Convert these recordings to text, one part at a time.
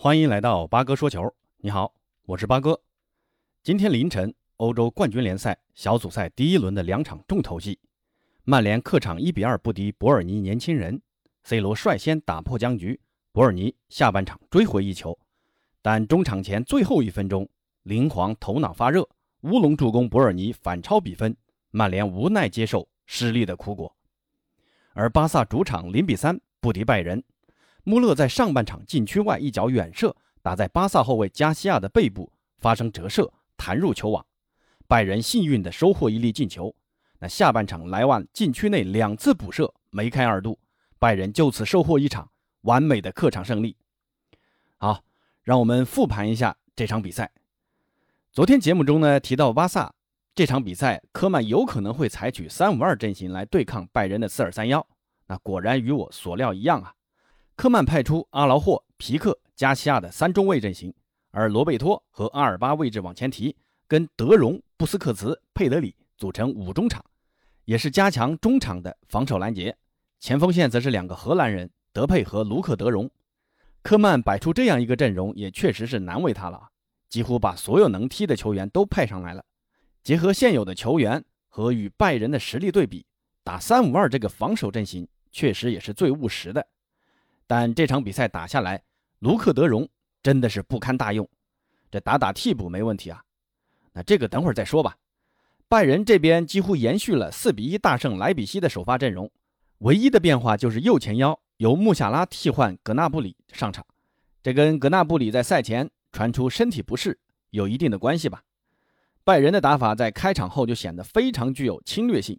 欢迎来到八哥说球。你好，我是八哥。今天凌晨，欧洲冠军联赛小组赛第一轮的两场重头戏，曼联客场一比二不敌伯尔尼年轻人，C 罗率先打破僵局，伯尔尼下半场追回一球，但中场前最后一分钟，林皇头脑发热，乌龙助攻伯尔尼反超比分，曼联无奈接受失利的苦果。而巴萨主场零比三不敌拜仁。穆勒在上半场禁区外一脚远射，打在巴萨后卫加西亚的背部，发生折射，弹入球网。拜仁幸运地收获一粒进球。那下半场莱万禁区内两次补射梅开二度，拜仁就此收获一场完美的客场胜利。好，让我们复盘一下这场比赛。昨天节目中呢提到巴萨这场比赛，科曼有可能会采取三五二阵型来对抗拜仁的四二三幺。那果然与我所料一样啊。科曼派出阿劳霍、皮克、加西亚的三中卫阵型，而罗贝托和阿尔巴位置往前提，跟德容、布斯克茨、佩德里组成五中场，也是加强中场的防守拦截。前锋线则是两个荷兰人德佩和卢克德容。科曼摆出这样一个阵容，也确实是难为他了，几乎把所有能踢的球员都派上来了。结合现有的球员和与拜仁的实力对比，打三五二这个防守阵型，确实也是最务实的。但这场比赛打下来，卢克德容真的是不堪大用，这打打替补没问题啊。那这个等会儿再说吧。拜仁这边几乎延续了四比一大胜莱比锡的首发阵容，唯一的变化就是右前腰由穆夏拉替换格纳布里上场，这跟格纳布里在赛前传出身体不适有一定的关系吧。拜仁的打法在开场后就显得非常具有侵略性，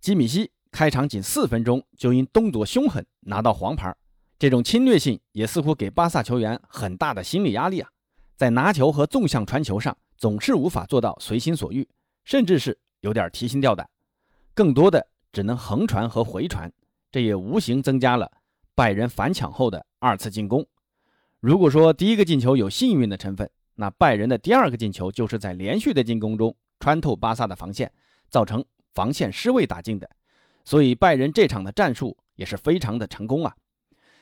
基米希开场仅四分钟就因动作凶狠拿到黄牌。这种侵略性也似乎给巴萨球员很大的心理压力啊，在拿球和纵向传球上总是无法做到随心所欲，甚至是有点提心吊胆，更多的只能横传和回传，这也无形增加了拜仁反抢后的二次进攻。如果说第一个进球有幸运的成分，那拜仁的第二个进球就是在连续的进攻中穿透巴萨的防线，造成防线失位打进的，所以拜仁这场的战术也是非常的成功啊。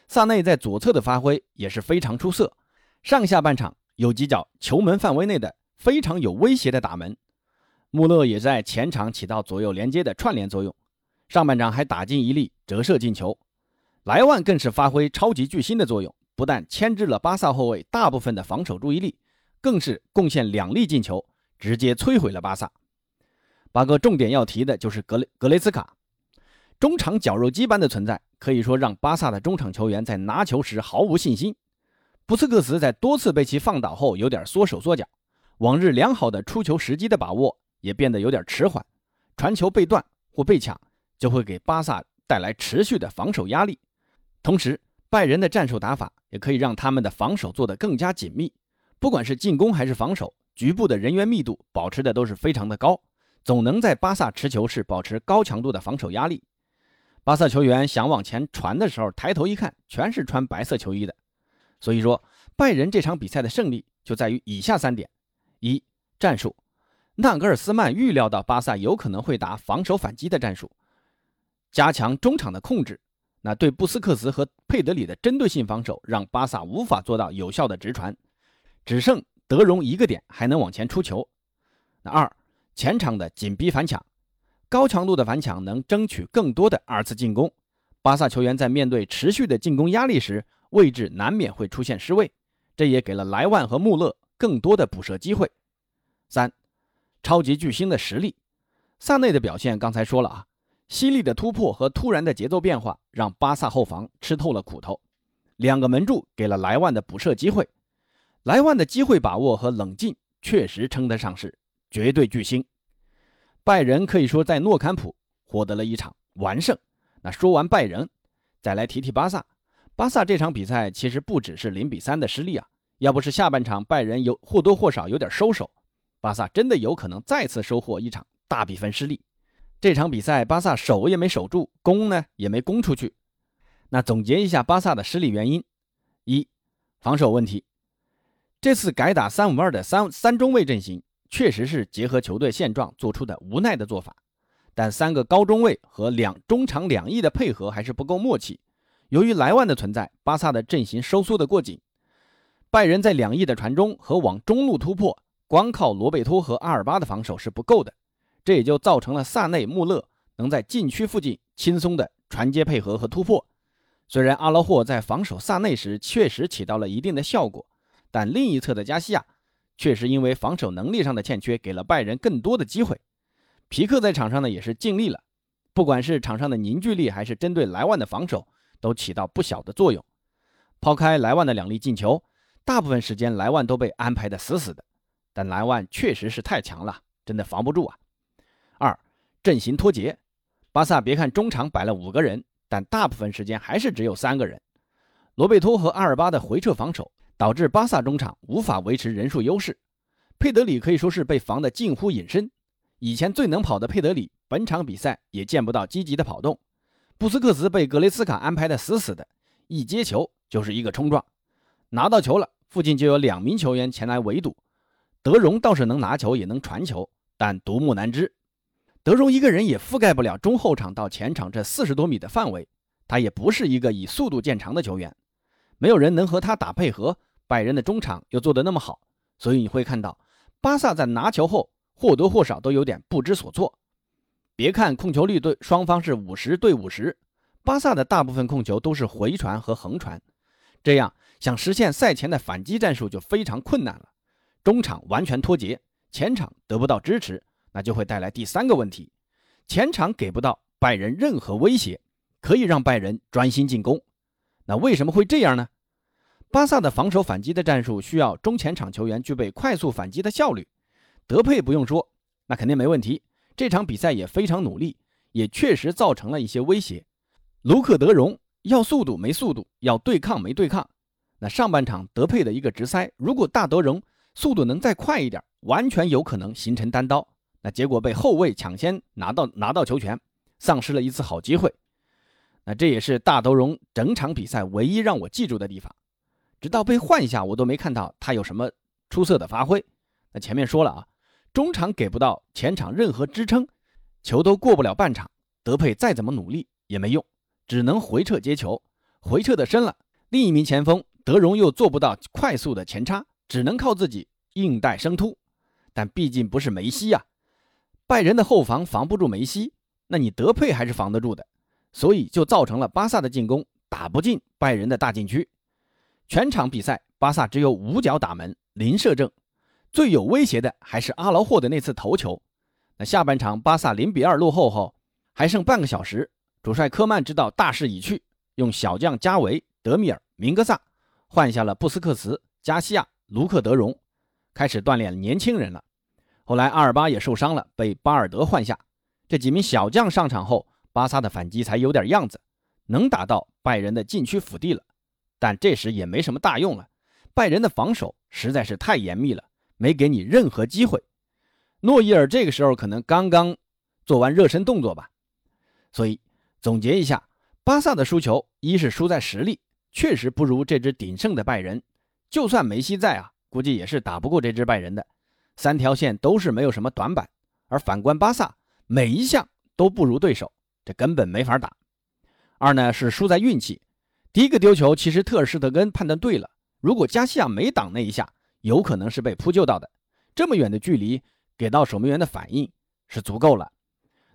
萨内在左侧的发挥也是非常出色，上下半场有几脚球门范围内的非常有威胁的打门。穆勒也在前场起到左右连接的串联作用，上半场还打进一粒折射进球。莱万更是发挥超级巨星的作用，不但牵制了巴萨后卫大部分的防守注意力，更是贡献两粒进球，直接摧毁了巴萨。八哥重点要提的就是格雷格雷斯卡，中场绞肉机般的存在。可以说让巴萨的中场球员在拿球时毫无信心。布斯克茨在多次被其放倒后有点缩手缩脚，往日良好的出球时机的把握也变得有点迟缓，传球被断或被抢就会给巴萨带来持续的防守压力。同时，拜仁的战术打法也可以让他们的防守做得更加紧密，不管是进攻还是防守，局部的人员密度保持的都是非常的高，总能在巴萨持球时保持高强度的防守压力。巴萨球员想往前传的时候，抬头一看，全是穿白色球衣的。所以说，拜仁这场比赛的胜利就在于以下三点：一、战术，纳格尔斯曼预料到巴萨有可能会打防守反击的战术，加强中场的控制。那对布斯克茨和佩德里的针对性防守，让巴萨无法做到有效的直传，只剩德容一个点还能往前出球。那二，前场的紧逼反抢。高强度的反抢能争取更多的二次进攻。巴萨球员在面对持续的进攻压力时，位置难免会出现失位，这也给了莱万和穆勒更多的补射机会。三，超级巨星的实力。萨内的表现刚才说了啊，犀利的突破和突然的节奏变化让巴萨后防吃透了苦头。两个门柱给了莱万的补射机会，莱万的机会把握和冷静确实称得上是绝对巨星。拜仁可以说在诺坎普获得了一场完胜。那说完拜仁，再来提提巴萨。巴萨这场比赛其实不只是零比三的失利啊，要不是下半场拜仁有或多或少有点收手，巴萨真的有可能再次收获一场大比分失利。这场比赛巴萨守也没守住，攻呢也没攻出去。那总结一下巴萨的失利原因：一、防守问题。这次改打三五二的三三中卫阵型。确实是结合球队现状做出的无奈的做法，但三个高中卫和两中场两翼的配合还是不够默契。由于莱万的存在，巴萨的阵型收缩的过紧。拜仁在两翼的传中和往中路突破，光靠罗贝托和阿尔巴的防守是不够的，这也就造成了萨内、穆勒能在禁区附近轻松的传接配合和突破。虽然阿劳霍在防守萨内时确实起到了一定的效果，但另一侧的加西亚确实因为防守能力上的欠缺，给了拜仁更多的机会。皮克在场上呢也是尽力了，不管是场上的凝聚力，还是针对莱万的防守，都起到不小的作用。抛开莱万的两粒进球。大部分时间莱万都被安排的死死的，但莱万确实是太强了，真的防不住啊。二阵型脱节，巴萨别看中场摆了五个人，但大部分时间还是只有三个人。罗贝托和阿尔巴的回撤防守导致巴萨中场无法维持人数优势，佩德里可以说是被防得近乎隐身。以前最能跑的佩德里，本场比赛也见不到积极的跑动。布斯克茨被格雷斯卡安排的死死的，一接球就是一个冲撞，拿到球了。附近就有两名球员前来围堵，德容倒是能拿球也能传球，但独木难支。德容一个人也覆盖不了中后场到前场这四十多米的范围，他也不是一个以速度见长的球员，没有人能和他打配合。拜仁的中场又做得那么好，所以你会看到巴萨在拿球后或多或少都有点不知所措。别看控球率对双方是五十对五十，巴萨的大部分控球都是回传和横传，这样。想实现赛前的反击战术就非常困难了，中场完全脱节，前场得不到支持，那就会带来第三个问题：前场给不到拜仁任何威胁，可以让拜仁专心进攻。那为什么会这样呢？巴萨的防守反击的战术需要中前场球员具备快速反击的效率，德佩不用说，那肯定没问题。这场比赛也非常努力，也确实造成了一些威胁。卢克德容要速度没速度，要对抗没对抗。那上半场德佩的一个直塞，如果大德容速度能再快一点，完全有可能形成单刀。那结果被后卫抢先拿到拿到球权，丧失了一次好机会。那这也是大德容整场比赛唯一让我记住的地方。直到被换下，我都没看到他有什么出色的发挥。那前面说了啊，中场给不到前场任何支撑，球都过不了半场，德佩再怎么努力也没用，只能回撤接球，回撤的深了，另一名前锋。德容又做不到快速的前插，只能靠自己硬带生突。但毕竟不是梅西呀，拜仁的后防防不住梅西，那你德佩还是防得住的。所以就造成了巴萨的进攻打不进拜仁的大禁区。全场比赛，巴萨只有五脚打门，零射正。最有威胁的还是阿劳霍的那次头球。那下半场巴萨零比二落后后，还剩半个小时，主帅科曼知道大势已去，用小将加维、德米尔、明格萨。换下了布斯克茨、加西亚、卢克德容，开始锻炼年轻人了。后来阿尔巴也受伤了，被巴尔德换下。这几名小将上场后，巴萨的反击才有点样子，能打到拜仁的禁区腹地了。但这时也没什么大用了，拜仁的防守实在是太严密了，没给你任何机会。诺伊尔这个时候可能刚刚做完热身动作吧。所以总结一下，巴萨的输球，一是输在实力。确实不如这支鼎盛的拜仁，就算梅西在啊，估计也是打不过这支拜仁的。三条线都是没有什么短板，而反观巴萨，每一项都不如对手，这根本没法打。二呢是输在运气，第一个丢球其实特尔施特根判断对了，如果加西亚没挡那一下，有可能是被扑救到的。这么远的距离给到守门员的反应是足够了。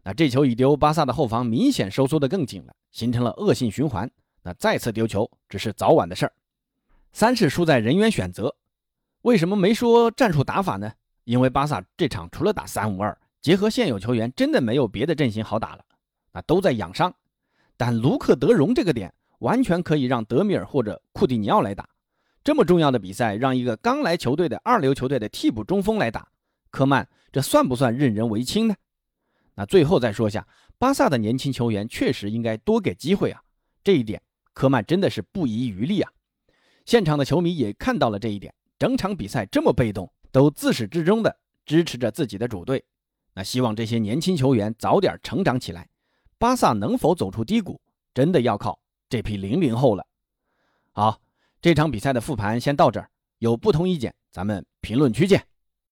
那这球一丢，巴萨的后防明显收缩的更紧了，形成了恶性循环。那再次丢球只是早晚的事儿。三是输在人员选择，为什么没说战术打法呢？因为巴萨这场除了打三五二，结合现有球员，真的没有别的阵型好打了。啊，都在养伤。但卢克德容这个点完全可以让德米尔或者库蒂尼奥来打。这么重要的比赛，让一个刚来球队的二流球队的替补中锋来打，科曼这算不算任人唯亲呢？那最后再说下，巴萨的年轻球员确实应该多给机会啊，这一点。科曼真的是不遗余力啊！现场的球迷也看到了这一点，整场比赛这么被动，都自始至终的支持着自己的主队。那希望这些年轻球员早点成长起来。巴萨能否走出低谷，真的要靠这批零零后了。好，这场比赛的复盘先到这儿，有不同意见，咱们评论区见。